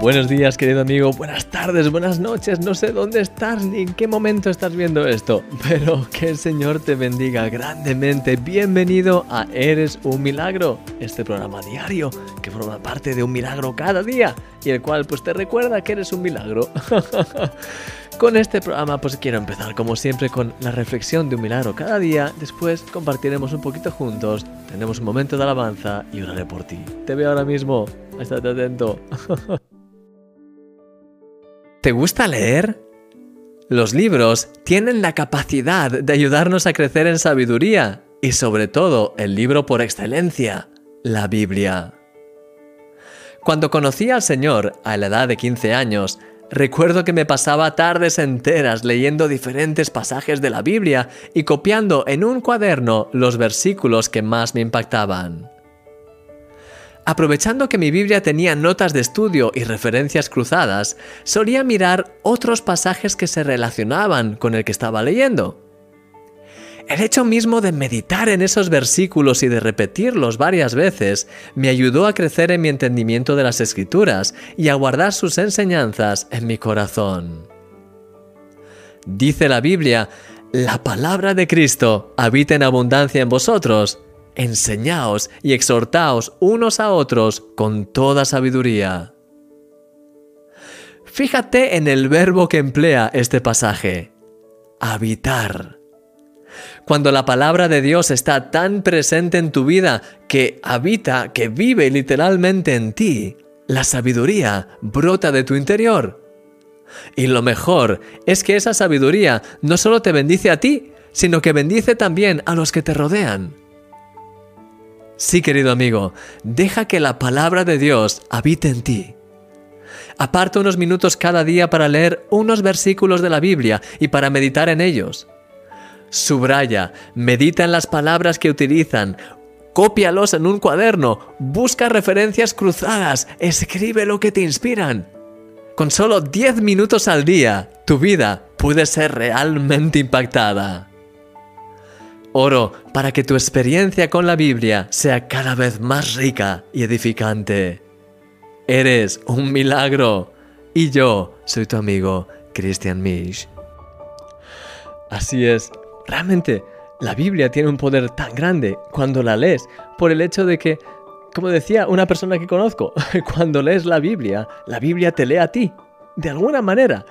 Buenos días, querido amigo. Buenas tardes, buenas noches. No sé dónde estás ni en qué momento estás viendo esto, pero que el Señor te bendiga grandemente. Bienvenido a Eres un Milagro, este programa diario que forma parte de un milagro cada día y el cual pues te recuerda que eres un milagro. Con este programa pues quiero empezar como siempre con la reflexión de un milagro cada día, después compartiremos un poquito juntos, tenemos un momento de alabanza y oraré por ti. Te veo ahora mismo, estate atento. ¿Te gusta leer? Los libros tienen la capacidad de ayudarnos a crecer en sabiduría y sobre todo el libro por excelencia, la Biblia. Cuando conocí al Señor a la edad de 15 años, recuerdo que me pasaba tardes enteras leyendo diferentes pasajes de la Biblia y copiando en un cuaderno los versículos que más me impactaban. Aprovechando que mi Biblia tenía notas de estudio y referencias cruzadas, solía mirar otros pasajes que se relacionaban con el que estaba leyendo. El hecho mismo de meditar en esos versículos y de repetirlos varias veces me ayudó a crecer en mi entendimiento de las escrituras y a guardar sus enseñanzas en mi corazón. Dice la Biblia, la palabra de Cristo habita en abundancia en vosotros, enseñaos y exhortaos unos a otros con toda sabiduría. Fíjate en el verbo que emplea este pasaje, habitar. Cuando la palabra de Dios está tan presente en tu vida que habita, que vive literalmente en ti, la sabiduría brota de tu interior. Y lo mejor es que esa sabiduría no solo te bendice a ti, sino que bendice también a los que te rodean. Sí, querido amigo, deja que la palabra de Dios habite en ti. Aparta unos minutos cada día para leer unos versículos de la Biblia y para meditar en ellos. Subraya, medita en las palabras que utilizan, cópialos en un cuaderno, busca referencias cruzadas, escribe lo que te inspiran. Con solo 10 minutos al día, tu vida puede ser realmente impactada. Oro para que tu experiencia con la Biblia sea cada vez más rica y edificante. Eres un milagro y yo soy tu amigo Christian Misch. Así es, realmente la Biblia tiene un poder tan grande cuando la lees por el hecho de que, como decía una persona que conozco, cuando lees la Biblia, la Biblia te lee a ti, de alguna manera.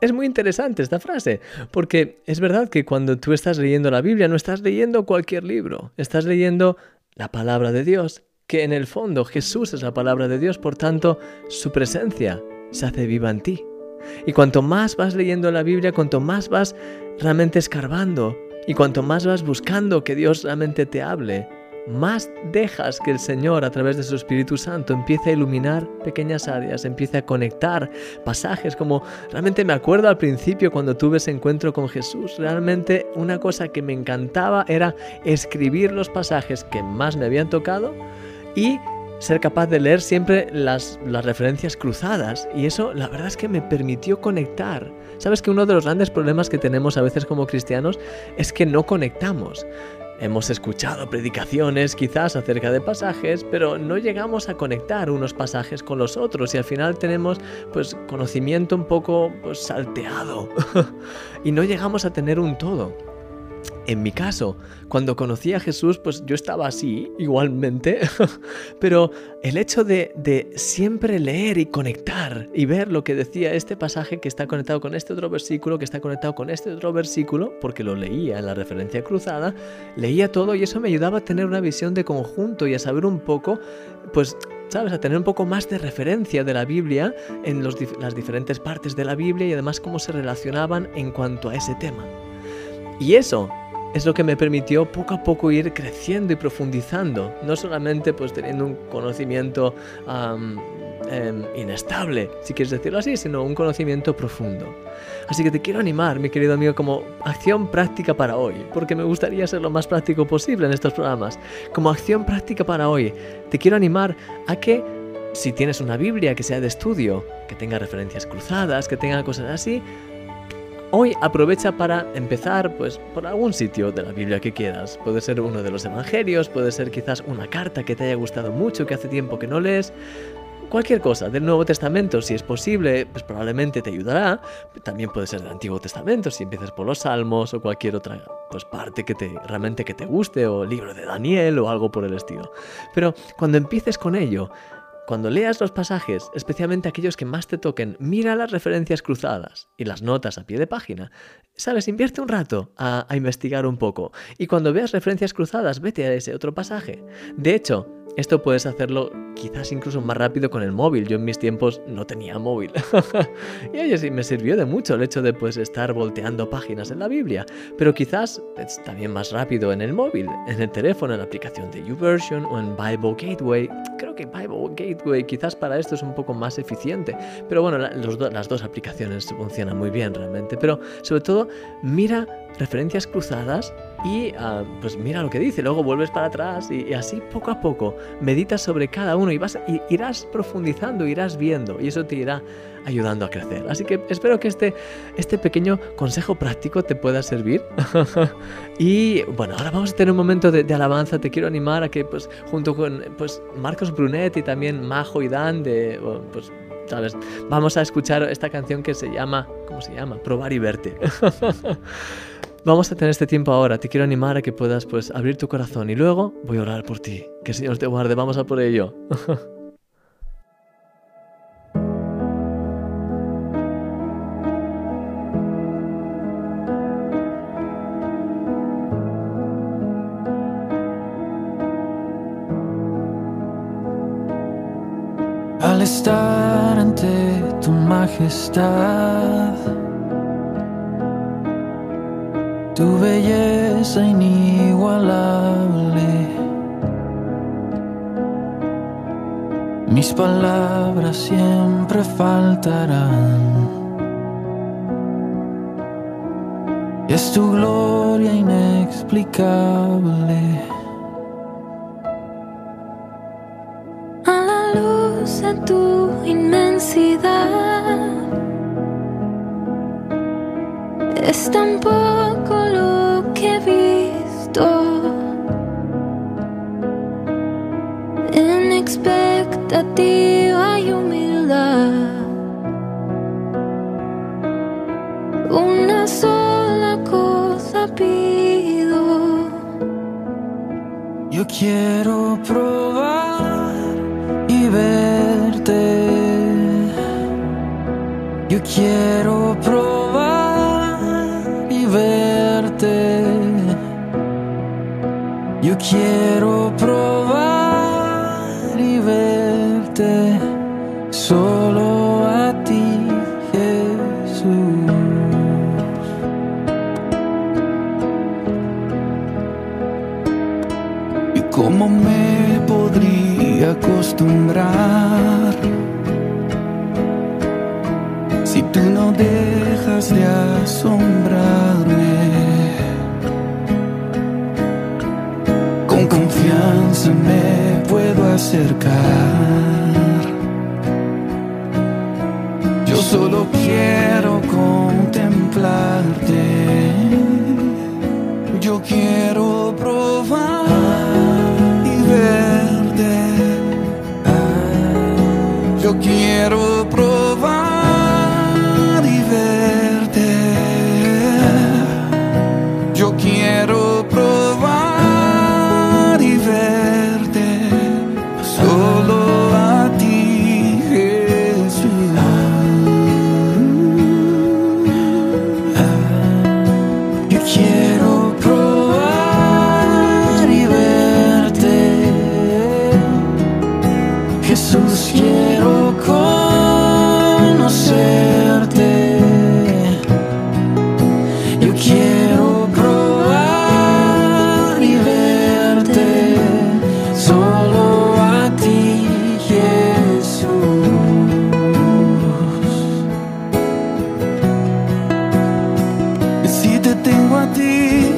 Es muy interesante esta frase, porque es verdad que cuando tú estás leyendo la Biblia no estás leyendo cualquier libro, estás leyendo la palabra de Dios, que en el fondo Jesús es la palabra de Dios, por tanto su presencia se hace viva en ti. Y cuanto más vas leyendo la Biblia, cuanto más vas realmente escarbando y cuanto más vas buscando que Dios realmente te hable, más dejas que el Señor a través de su Espíritu Santo empiece a iluminar pequeñas áreas, empiece a conectar pasajes, como realmente me acuerdo al principio cuando tuve ese encuentro con Jesús, realmente una cosa que me encantaba era escribir los pasajes que más me habían tocado y ser capaz de leer siempre las, las referencias cruzadas y eso la verdad es que me permitió conectar. Sabes que uno de los grandes problemas que tenemos a veces como cristianos es que no conectamos. Hemos escuchado predicaciones quizás acerca de pasajes, pero no llegamos a conectar unos pasajes con los otros y al final tenemos pues conocimiento un poco pues, salteado y no llegamos a tener un todo. En mi caso, cuando conocí a Jesús, pues yo estaba así, igualmente, pero el hecho de, siempre leer y conectar y ver lo que decía este pasaje que está conectado con este otro versículo, que está conectado con este otro versículo, porque lo leía en la referencia cruzada, leía todo y eso me ayudaba a tener una visión de conjunto y a saber un poco, pues ¿sabes? A tener un poco más de referencia de la Biblia en las diferentes partes de la Biblia y además cómo se relacionaban en cuanto a ese tema. Y eso es lo que me permitió poco a poco ir creciendo y profundizando, no solamente pues teniendo un conocimiento em, inestable, si quieres decirlo así, sino un conocimiento profundo. Así que te quiero animar, mi querido amigo, como acción práctica para hoy, porque me gustaría ser lo más práctico posible en estos programas. Como acción práctica para hoy, te quiero animar a que si tienes una Biblia que sea de estudio, que tenga referencias cruzadas, que tenga cosas así, Hoy aprovecha para empezar pues por algún sitio de la Biblia que quieras. Puede ser uno de los evangelios, puede ser quizás una carta que te haya gustado mucho, que hace tiempo que no lees. Cualquier cosa del Nuevo Testamento, si es posible, pues probablemente te ayudará. También puede ser del Antiguo Testamento, si empiezas por los Salmos o cualquier otra pues, parte que te, realmente que te guste, o libro de Daniel o algo por el estilo. Pero cuando empieces con ello, cuando leas los pasajes, especialmente aquellos que más te toquen, mira las referencias cruzadas y las notas a pie de página. Sabes, invierte un rato a, a investigar un poco y cuando veas referencias cruzadas, vete a ese otro pasaje. De hecho, esto puedes hacerlo quizás incluso más rápido con el móvil. Yo en mis tiempos no tenía móvil. y oye, sí, me sirvió de mucho el hecho de pues estar volteando páginas en la Biblia. Pero quizás es también más rápido en el móvil, en el teléfono, en la aplicación de YouVersion o en Bible Gateway. Creo que Bible Gateway quizás para esto es un poco más eficiente. Pero bueno, las dos aplicaciones funcionan muy bien realmente. Pero sobre todo, mira referencias cruzadas y ah, pues mira lo que dice, luego vuelves para atrás y, así poco a poco meditas sobre cada uno y vas irás profundizando, irás viendo y eso te irá ayudando a crecer. Así que espero que este, este pequeño consejo práctico te pueda servir. y bueno, ahora vamos a tener un momento de, alabanza. Te quiero animar a que pues junto con pues Marcos Brunet y también Majo y Dan de pues ¿sabes? Vamos a escuchar esta canción que se llama, ¿cómo se llama? Probar y verte. Vamos a tener este tiempo ahora. Te quiero animar a que puedas pues abrir tu corazón y luego voy a orar por ti. Que el Señor te guarde. Vamos a por ello. Al estar ante tu majestad tu belleza inigualable. Mis palabras siempre faltarán. Es tu gloria inexplicable. A la luz de tu inmensidad. Es tan poco expectativa y humildad. Una sola cosa pido. Yo quiero probar y verte. Yo quiero probar verte. Yo quiero probar y solo a ti, Jesús. ¿Y cómo me podría acostumbrar? Si tú no dejas de asombrarme, con confianza me puedo acercar. Quiero contemplarte. Yo quiero probar y verte. Yo quiero probar. quiero conocerte. Yo quiero probar y verte solo a ti, Jesús. Si te tengo a ti,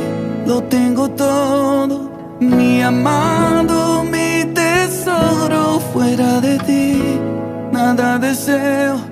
lo tengo todo, mi amado, mi tesoro fuera de ti. nada deseo,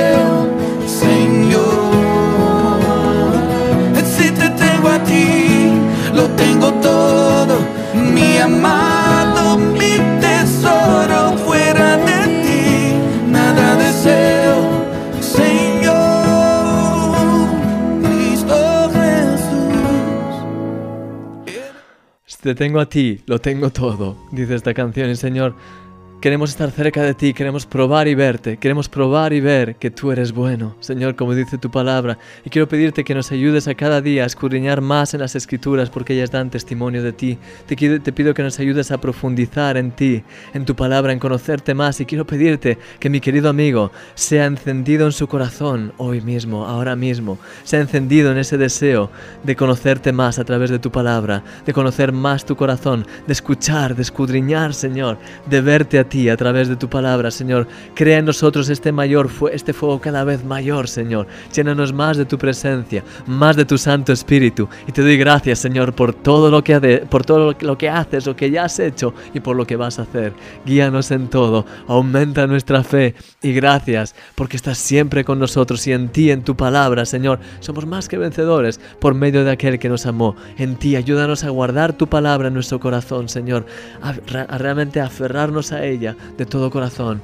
amado, mi tesoro, fuera de ti, nada deseo, Señor, Cristo Jesús. Te tengo a ti, lo tengo todo, dice esta canción. Y Señor, queremos estar cerca de ti, queremos probar y verte, queremos probar y ver que tú eres bueno, Señor, como dice tu palabra. Y quiero pedirte que nos ayudes a cada día a escudriñar más en las escrituras porque ellas dan testimonio de ti. Te, te pido que nos ayudes a profundizar en ti, en tu palabra, en conocerte más. Y quiero pedirte que mi querido amigo sea encendido en su corazón hoy mismo, ahora mismo, sea encendido en ese deseo de conocerte más a través de tu palabra, de conocer más tu corazón, de escuchar, de escudriñar, Señor, de verte a ti a través de tu palabra, Señor. Crea en nosotros este mayor este fuego cada vez mayor, Señor. Llénanos más de tu presencia, más de tu Santo Espíritu. Y te doy gracias, Señor, por todo lo que por todo lo que- haces, lo que ya has hecho y por lo que vas a hacer. Guíanos en todo, aumenta nuestra fe y gracias porque estás siempre con nosotros y en ti, en tu palabra, Señor, somos más que vencedores por medio de aquel que nos amó. En ti, ayúdanos a guardar tu palabra en nuestro corazón, Señor, a realmente aferrarnos a ella de todo corazón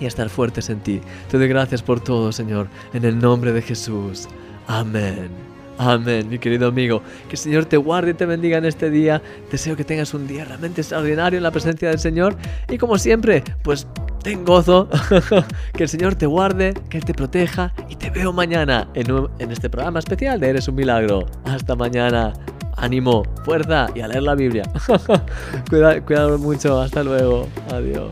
y a estar fuertes en ti. Te doy gracias por todo, Señor, en el nombre de Jesús. Amén. Amén, mi querido amigo. Que el Señor te guarde y te bendiga en este día. Deseo que tengas un día realmente extraordinario en la presencia del Señor. Y como siempre, pues ten gozo. que el Señor te guarde, que Él te proteja. Y te veo mañana en, en este programa especial de Eres un Milagro. Hasta mañana. Ánimo, fuerza y a leer la Biblia. Cuida, cuidado mucho. Hasta luego. Adiós.